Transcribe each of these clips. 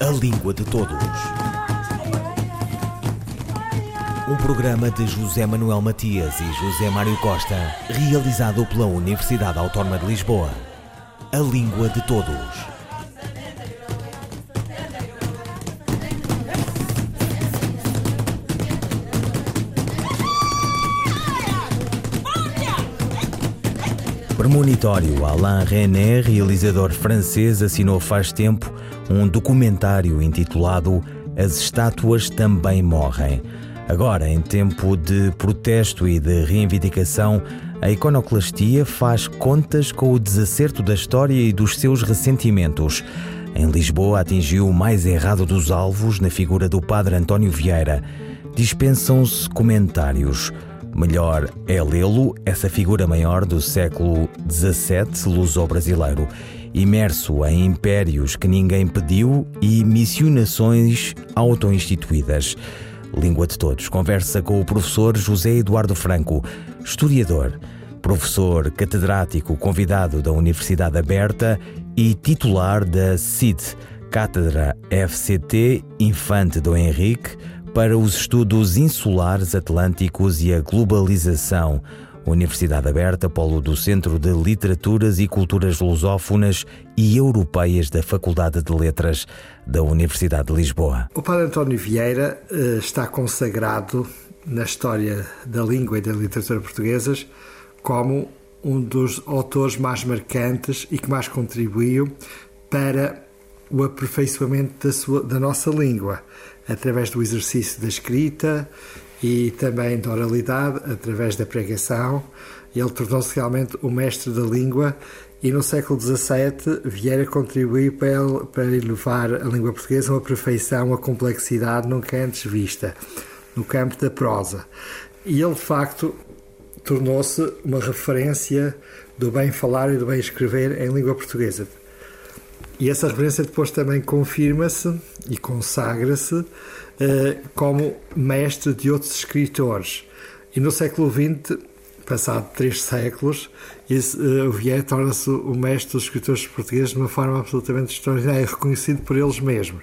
A Língua de Todos. Um programa de José Manuel Matias e José Mário Costa, realizado pela Universidade Autónoma de Lisboa. A Língua de Todos. Premonitório Alain René, realizador francês, assinou faz tempo um documentário intitulado As Estátuas Também Morrem. Agora, em tempo de protesto e de reivindicação, a iconoclastia faz contas com o desacerto da história e dos seus ressentimentos. Em Lisboa, atingiu o mais errado dos alvos na figura do padre António Vieira. Dispensam-se comentários. Melhor é lê-lo, essa figura maior do século XVII luso-brasileiro, imerso em impérios que ninguém pediu e missionações auto-instituídas. Língua de Todos conversa com o professor José Eduardo Franco, historiador, professor catedrático convidado da Universidade Aberta e titular da CID, Cátedra FCT Infante do Henrique para os estudos insulares atlânticos e a globalização. Universidade Aberta, polo do Centro de Literaturas e Culturas Lusófonas e Europeias da Faculdade de Letras da Universidade de Lisboa. O Padre António Vieira eh, está consagrado na história da língua e da literatura portuguesas como um dos autores mais marcantes e que mais contribuiu para o aperfeiçoamento da, sua, da nossa língua através do exercício da escrita e também da oralidade, através da pregação. Ele tornou-se realmente o mestre da língua e no século XVII Vieira contribuiu para, para elevar a língua portuguesa uma perfeição, a complexidade nunca antes vista no campo da prosa. E ele, de facto, tornou-se uma referência do bem falar e do bem escrever em língua portuguesa. E essa referência depois também confirma-se e consagra-se como mestre de outros escritores. E no século XX, passado três séculos, eh, o Vieira torna-se o mestre dos escritores portugueses de uma forma absolutamente extraordinária, reconhecido por eles mesmos.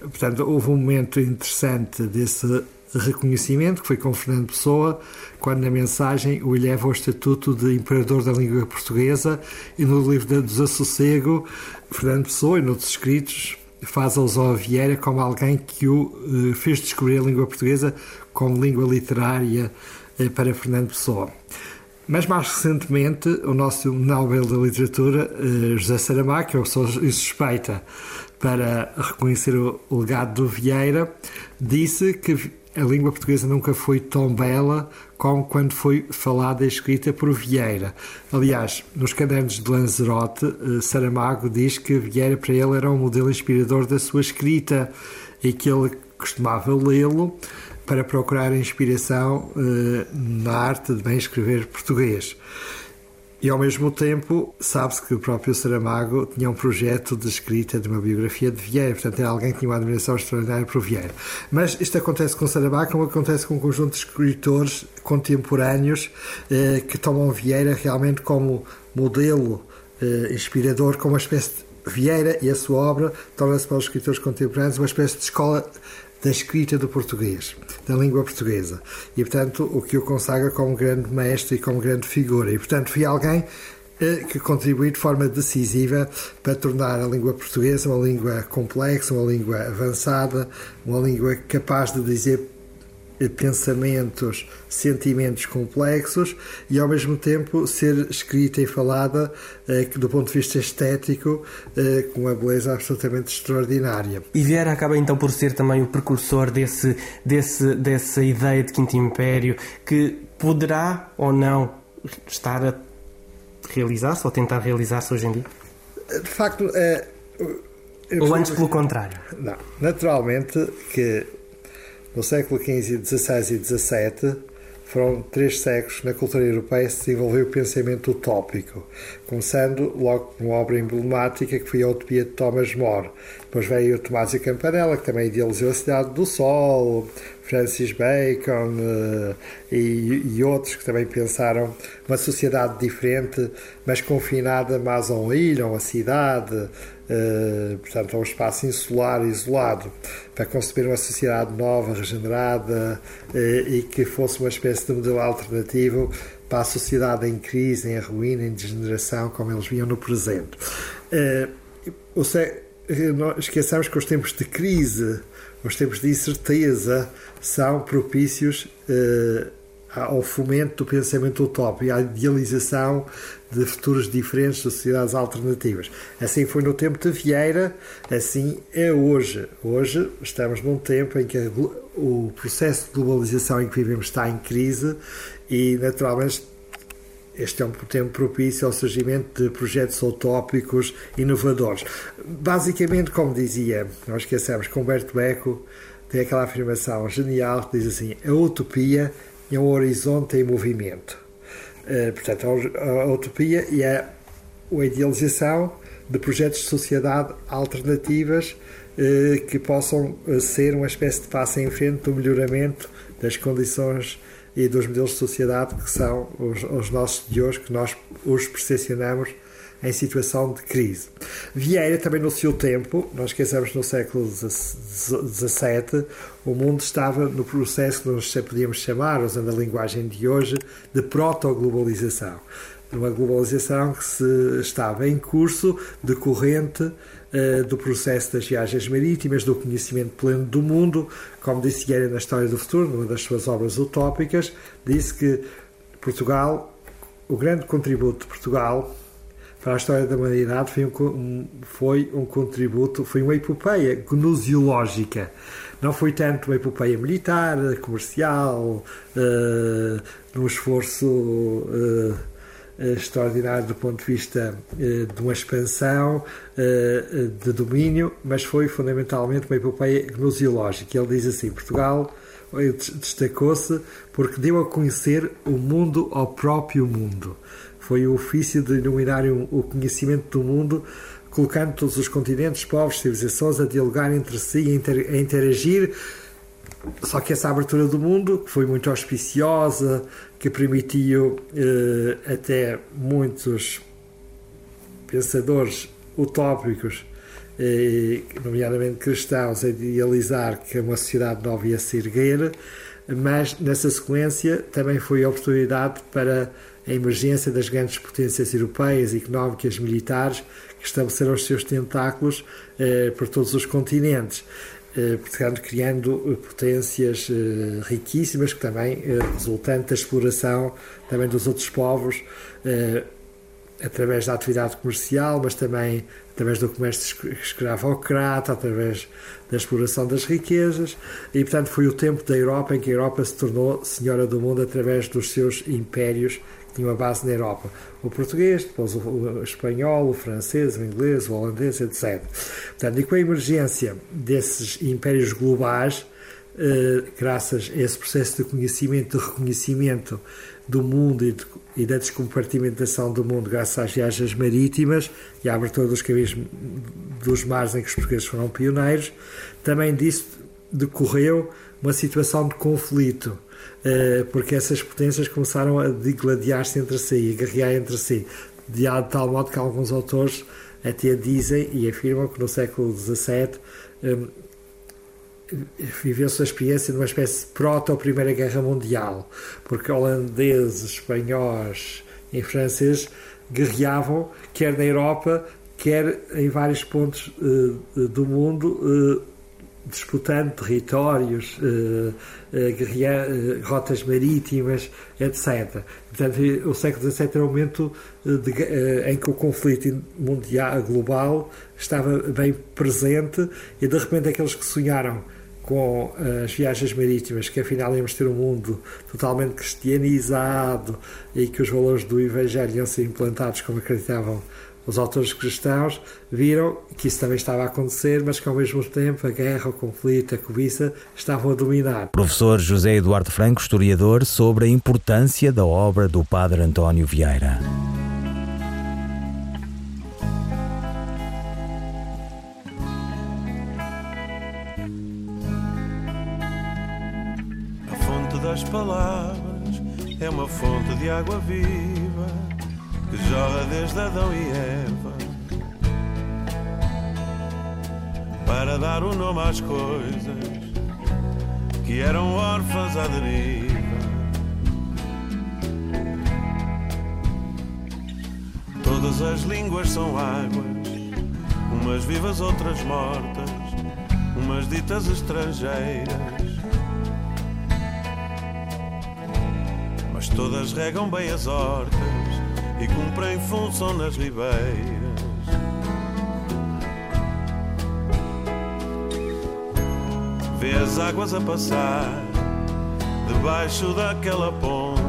Portanto, houve um momento interessante desse reconhecimento, que foi com Fernando Pessoa, quando na mensagem o eleva ao estatuto de Imperador da Língua Portuguesa e no livro de Desassossego, Fernando Pessoa e noutros escritos faz alusão a Vieira como alguém que o eh, fez descobrir a língua portuguesa como língua literária eh, para Fernando Pessoa. Mas mais recentemente, o nosso Nobel da Literatura, eh, José Saramago, que eu sou suspeita para reconhecer o legado do Vieira, disse que a língua portuguesa nunca foi tão bela como quando foi falada e escrita por Vieira. Aliás, nos cadernos de Lanzarote, eh, Saramago diz que Vieira para ele era um modelo inspirador da sua escrita e que ele costumava lê-lo para procurar inspiração eh, na arte de bem escrever português. E ao mesmo tempo, sabe-se que o próprio Saramago tinha um projeto de escrita de uma biografia de Vieira, portanto era alguém que tinha uma admiração extraordinária por Vieira. Mas isto acontece com Saramago, como acontece com um conjunto de escritores contemporâneos eh, que tomam Vieira realmente como modelo eh, inspirador, como uma espécie de Vieira e a sua obra torna-se para os escritores contemporâneos uma espécie de escola da escrita do português, da língua portuguesa. E, portanto, o que o consagra como grande mestre e como grande figura. E, portanto, foi alguém eh, que contribuiu de forma decisiva para tornar a língua portuguesa uma língua complexa, uma língua avançada, uma língua capaz de dizer pensamentos, sentimentos complexos e ao mesmo tempo ser escrita e falada eh, do ponto de vista estético eh, com uma beleza absolutamente extraordinária. E Vieira acaba então por ser também o precursor desse, desse, dessa ideia de Quinto Império que poderá ou não estar a realizar-se ou tentar realizar-se hoje em dia? De facto, é, ou antes pelo contrário? Não, naturalmente que no século XV, XVI e XVII, foram três séculos na cultura europeia se desenvolveu o pensamento utópico, começando logo com uma obra emblemática que foi a Utopia de Thomas More. Depois veio o Tomásio Campanella, que também idealizou a Cidade do Sol, Francis Bacon uh, e, e, outros que também pensaram uma sociedade diferente, mas confinada mais a uma ilha, a uma cidade, uh, portanto, a um espaço insular, isolado, para conceber uma sociedade nova, regenerada uh, e que fosse uma espécie de modelo alternativo para a sociedade em crise, em ruína, em degeneração, como eles viam no presente. Uh, ou seja, esqueçamos que os tempos de crise, os tempos de incerteza, são propícios ao fomento do pensamento utópico e à idealização de futuros diferentes, de sociedades alternativas. Assim foi no tempo de Vieira, assim é hoje. Hoje estamos num tempo em que o processo de globalização em que vivemos está em crise e, naturalmente, este é um tempo propício ao surgimento de projetos utópicos inovadores. Basicamente, como dizia, não esqueçamos que Humberto Eco tem aquela afirmação genial que diz assim: a utopia é um horizonte em movimento. Uh, portanto, a, utopia e a, a idealização de projetos de sociedade alternativas uh, que possam uh, ser uma espécie de passo em frente do melhoramento das condições e dos modelos de sociedade que são os, os nossos de hoje, que nós os percepcionamos em situação de crise. Vieira também no seu tempo, nós esquecemos no século XVII, o mundo estava no processo que nós podíamos chamar, usando a linguagem de hoje, de proto-globalização. Uma globalização que se estava em curso, decorrente uh, do processo das viagens marítimas, do conhecimento pleno do mundo. Como disse Vieira na História do Futuro, numa das suas obras utópicas, disse que Portugal, o grande contributo de Portugal para a história da humanidade foi um, foi um contributo, foi uma epopeia gnoseológica. Não foi tanto uma epopeia militar, comercial, uh, num esforço uh, extraordinário do ponto de vista uh, de uma expansão de domínio, mas foi fundamentalmente uma epopeia gnoseológica. Ele diz assim: Portugal destacou-se porque deu a conhecer o mundo ao próprio mundo foi o ofício de iluminar o conhecimento do mundo, colocando todos os continentes, povos, civilizações a dialogar entre si, a interagir. Só que essa abertura do mundo, que foi muito auspiciosa, que permitiu eh, até muitos pensadores utópicos, eh, nomeadamente cristãos, a idealizar que uma sociedade nova ia se erguer, mas nessa sequência também foi a oportunidade para a emergência das grandes potências europeias, económicas, militares, que estabeleceram os seus tentáculos eh, por todos os continentes. Eh, criando eh, potências eh, riquíssimas, que também eh, resultante da exploração também dos outros povos, eh, através da atividade comercial, mas também através do comércio escravocrata, através da exploração das riquezas, e portanto foi o tempo da Europa em que a Europa se tornou senhora do mundo através dos seus impérios tinha uma base na Europa. O português, depois o, espanhol, o francês, o inglês, o holandês, etc. Portanto, e com a emergência desses impérios globais, eh, graças a esse processo de conhecimento, de reconhecimento do mundo e, de, e, da descompartimentação do mundo, graças às viagens marítimas e à abertura dos caminhos dos mares em que os portugueses foram pioneiros, também disso decorreu uma situação de conflito porque essas potências começaram a digladiar-se entre si, a guerrear entre si, de tal modo que alguns autores até dizem e afirmam que no século XVII um, viveu-se a experiência de uma espécie de proto-Primeira Guerra Mundial, porque holandeses, espanhóis e franceses guerreavam, quer na Europa, quer em vários pontos uh, do mundo, disputando territórios, uh, uh, rotas marítimas, etc. Portanto, o século XVII era um momento de, em que o conflito mundial, global estava bem presente e de repente aqueles que sonharam com as viagens marítimas, que afinal íamos ter um mundo totalmente cristianizado e que os valores do Evangelho iam ser implantados como acreditavam os autores cristãos viram que isso também estava a acontecer, mas que ao mesmo tempo a guerra, o conflito, a cobiça estavam a dominar. Professor José Eduardo Franco, historiador, sobre a importância da obra do Padre António Vieira. A fonte das palavras é uma fonte de água viva jorra desde Adão e Eva. para dar o nome às coisas que eram órfãs à deriva. Todas as línguas são águas, umas vivas, outras mortas, umas ditas estrangeiras. Mas todas regam bem as hortas e cumprem função nas ribeiras. Vê as águas a passar debaixo daquela ponte.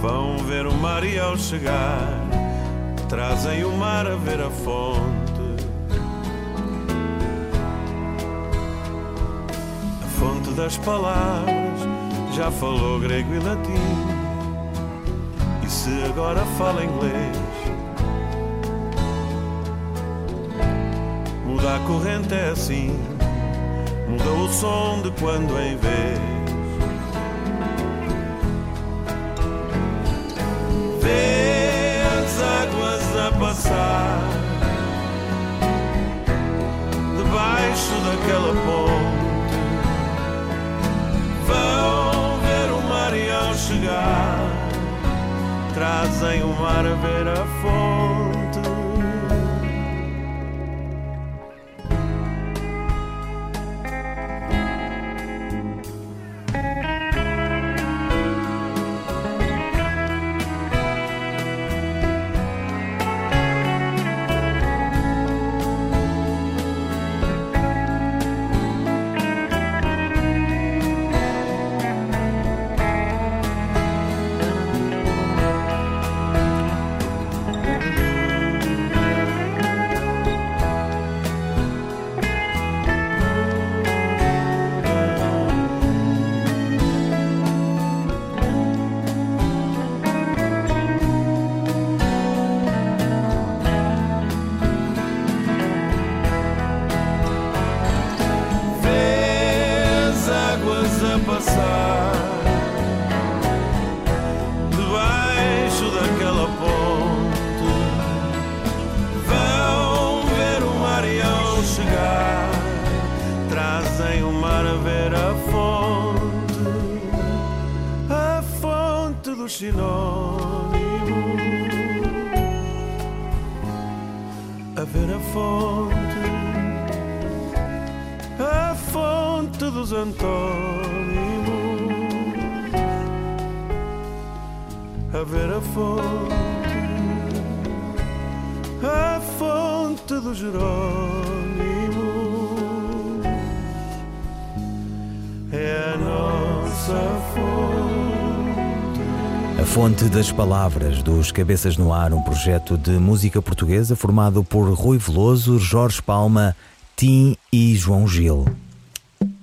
Vão ver o mar e ao chegar trazem o mar a ver a fonte. Das palavras já falou grego e latim. E se agora fala inglês? Muda a corrente é assim, muda o som de quando em vez. Vê as águas a passar trazem o mar a ver a fonte. Trazem o mar a ver a fonte, a fonte do sinónimo. A ver a fonte a fonte dos antônimos, a ver a fonte, a fonte dos Jerônimos, é a nossa fonte. A Fonte das Palavras dos Cabeças no Ar, um projeto de música portuguesa formado por Rui Veloso, Jorge Palma, Tim e João Gil.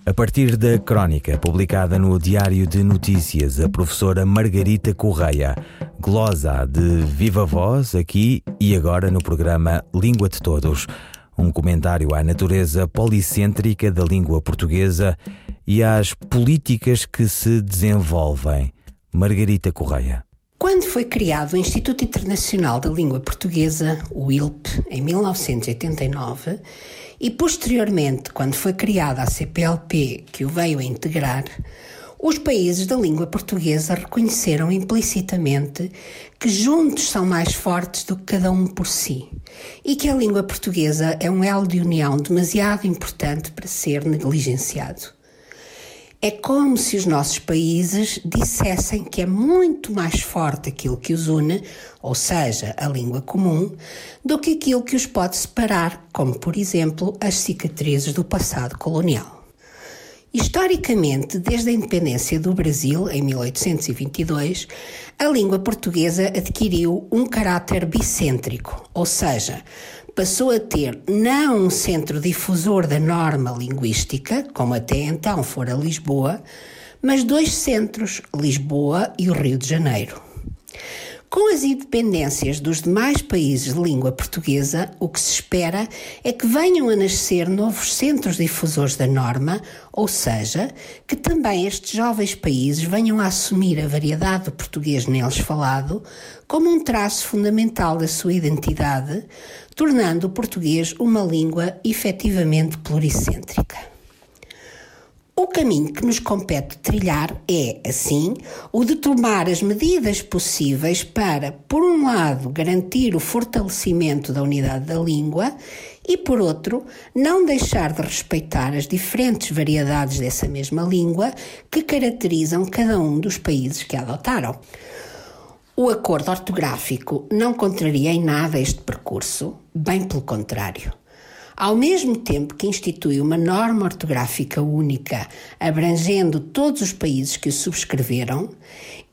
A partir da crónica publicada no Diário de Notícias, a professora Margarita Correia glosa de viva voz aqui e agora no programa Língua de Todos. Um comentário à natureza policêntrica da língua portuguesa e às políticas que se desenvolvem. Margarita Correia. Quando foi criado o Instituto Internacional da Língua Portuguesa, o ILP, em 1989, e posteriormente, quando foi criada a CPLP, que o veio a integrar, os países da língua portuguesa reconheceram implicitamente que juntos são mais fortes do que cada um por si e que a língua portuguesa é um elo de união demasiado importante para ser negligenciado. É como se os nossos países dissessem que é muito mais forte aquilo que os une, ou seja, a língua comum, do que aquilo que os pode separar, como por exemplo as cicatrizes do passado colonial. Historicamente, desde a independência do Brasil, em 1822, a língua portuguesa adquiriu um caráter bicêntrico, ou seja, passou a ter não um centro difusor da norma linguística, como até então fora Lisboa, mas dois centros, Lisboa e o Rio de Janeiro. Com as independências dos demais países de língua portuguesa, o que se espera é que venham a nascer novos centros difusores da norma, ou seja, que também estes jovens países venham a assumir a variedade do português neles falado como um traço fundamental da sua identidade, tornando o português uma língua efetivamente pluricêntrica. O caminho que nos compete trilhar é, assim, o de tomar as medidas possíveis para, por um lado, garantir o fortalecimento da unidade da língua e, por outro, não deixar de respeitar as diferentes variedades dessa mesma língua que caracterizam cada um dos países que a adotaram. O acordo ortográfico não contraria em nada este percurso, bem pelo contrário. Ao mesmo tempo que institui uma norma ortográfica única, abrangendo todos os países que o subscreveram,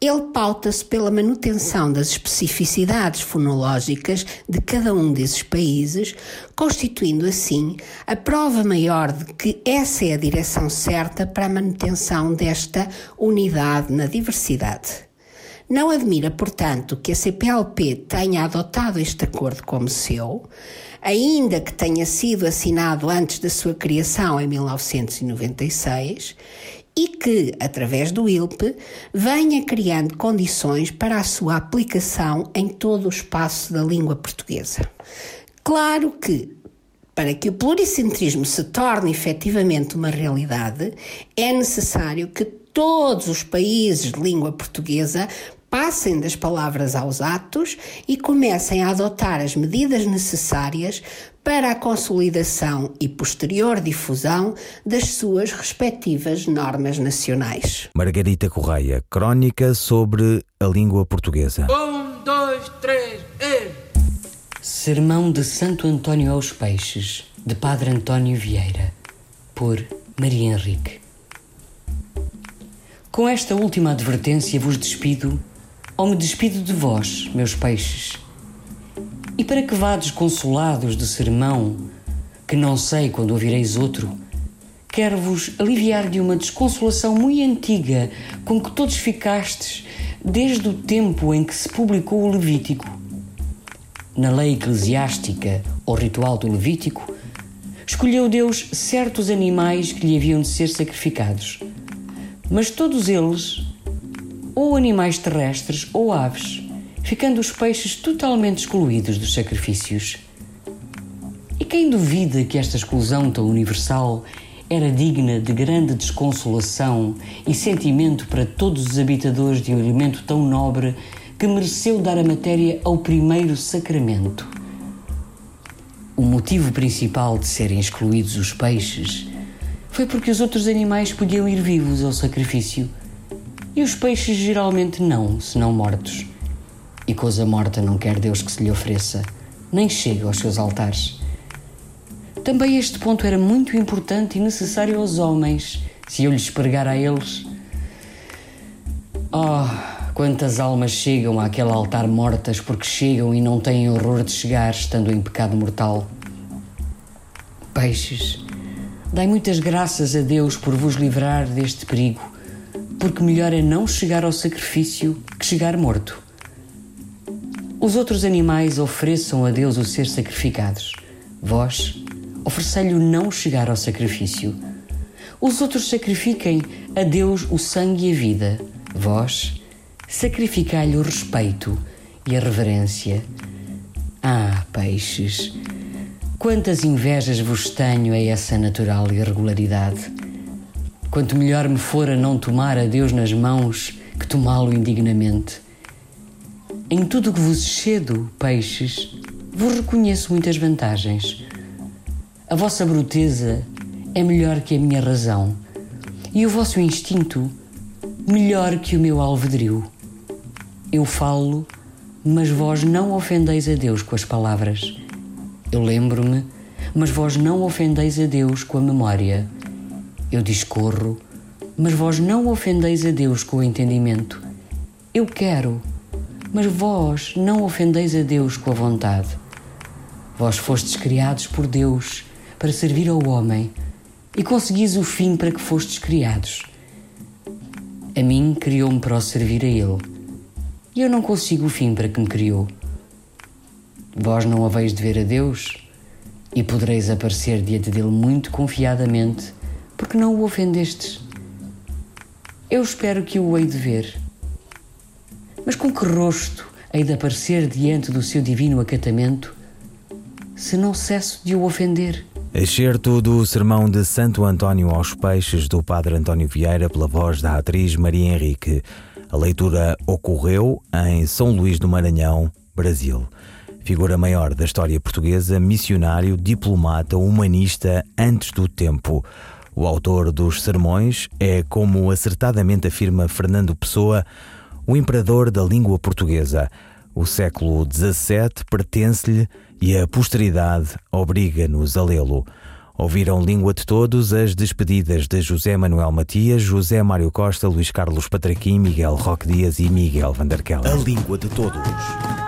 ele pauta-se pela manutenção das especificidades fonológicas de cada um desses países, constituindo assim a prova maior de que essa é a direção certa para a manutenção desta unidade na diversidade. Não admira, portanto, que a CPLP tenha adotado este acordo como seu, ainda que tenha sido assinado antes da sua criação em 1996 e que, através do ILP, venha criando condições para a sua aplicação em todo o espaço da língua portuguesa. Claro que, para que o pluricentrismo se torne efetivamente uma realidade, é necessário que todos os países de língua portuguesa passem das palavras aos atos e comecem a adotar as medidas necessárias para a consolidação e posterior difusão das suas respectivas normas nacionais. Margarita Correia, crónica sobre a língua portuguesa. Um, dois, três, e... Sermão de Santo António aos Peixes, de Padre António Vieira, por Maria Henrique. Com esta última advertência vos despido ou me despido de vós, meus peixes. E para que vá desconsolados de sermão, que não sei quando ouvireis outro, quero-vos aliviar de uma desconsolação muito antiga com que todos ficastes desde o tempo em que se publicou o Levítico. Na lei eclesiástica ou ritual do Levítico, escolheu Deus certos animais que lhe haviam de ser sacrificados, mas todos eles ou animais terrestres ou aves, ficando os peixes totalmente excluídos dos sacrifícios. E quem duvida que esta exclusão tão universal era digna de grande desconsolação e sentimento para todos os habitadores de um elemento tão nobre que mereceu dar a matéria ao primeiro sacramento? O motivo principal de serem excluídos os peixes foi porque os outros animais podiam ir vivos ao sacrifício e os peixes geralmente não, senão mortos. E coisa morta não quer Deus que se lhe ofereça, nem chega aos seus altares. Também este ponto era muito importante e necessário aos homens, se eu lhes pregar a eles. Oh, quantas almas chegam àquele altar mortas porque chegam e não têm horror de chegar, estando em pecado mortal. Peixes, dai muitas graças a Deus por vos livrar deste perigo porque melhor é não chegar ao sacrifício que chegar morto. Os outros animais ofereçam a Deus o ser sacrificados. Vós, oferecei-lhe o não chegar ao sacrifício. Os outros sacrifiquem a Deus o sangue e a vida. Vós, sacrificai-lhe o respeito e a reverência. Ah, peixes, quantas invejas vos tenho a essa natural irregularidade. Quanto melhor me fora não tomar a Deus nas mãos que tomá-lo indignamente. Em tudo que vos excedo, peixes, vos reconheço muitas vantagens. A vossa bruteza é melhor que a minha razão, e o vosso instinto melhor que o meu alvedrio. Eu falo, mas vós não ofendeis a Deus com as palavras. Eu lembro-me, mas vós não ofendeis a Deus com a memória. Eu discorro, mas vós não ofendeis a Deus com o entendimento. Eu quero, mas vós não ofendeis a Deus com a vontade. Vós fostes criados por Deus para servir ao homem e conseguis o fim para que fostes criados. A mim criou-me para o servir a Ele. e eu não consigo o fim para que me criou. Vós não haveis de ver a Deus e podereis aparecer diante dele muito confiadamente, porque não o ofendestes. Eu espero que o hei de ver. Mas com que rosto hei de aparecer diante do seu divino acatamento, se não cesso de o ofender? Excerto do Sermão de Santo António aos Peixes do Padre António Vieira pela voz da atriz Maria Henrique. A leitura ocorreu em São Luís do Maranhão, Brasil. Figura maior da história portuguesa, missionário, diplomata, humanista antes do tempo. O autor dos sermões é, como acertadamente afirma Fernando Pessoa, o imperador da língua portuguesa. O século XVII pertence-lhe e a posteridade obriga-nos a lê-lo. Ouviram Língua de Todos as despedidas de José Manuel Matias, José Mário Costa, Luís Carlos Patraquim, Miguel Roque Dias e Miguel Vanderkel. A Língua de Todos.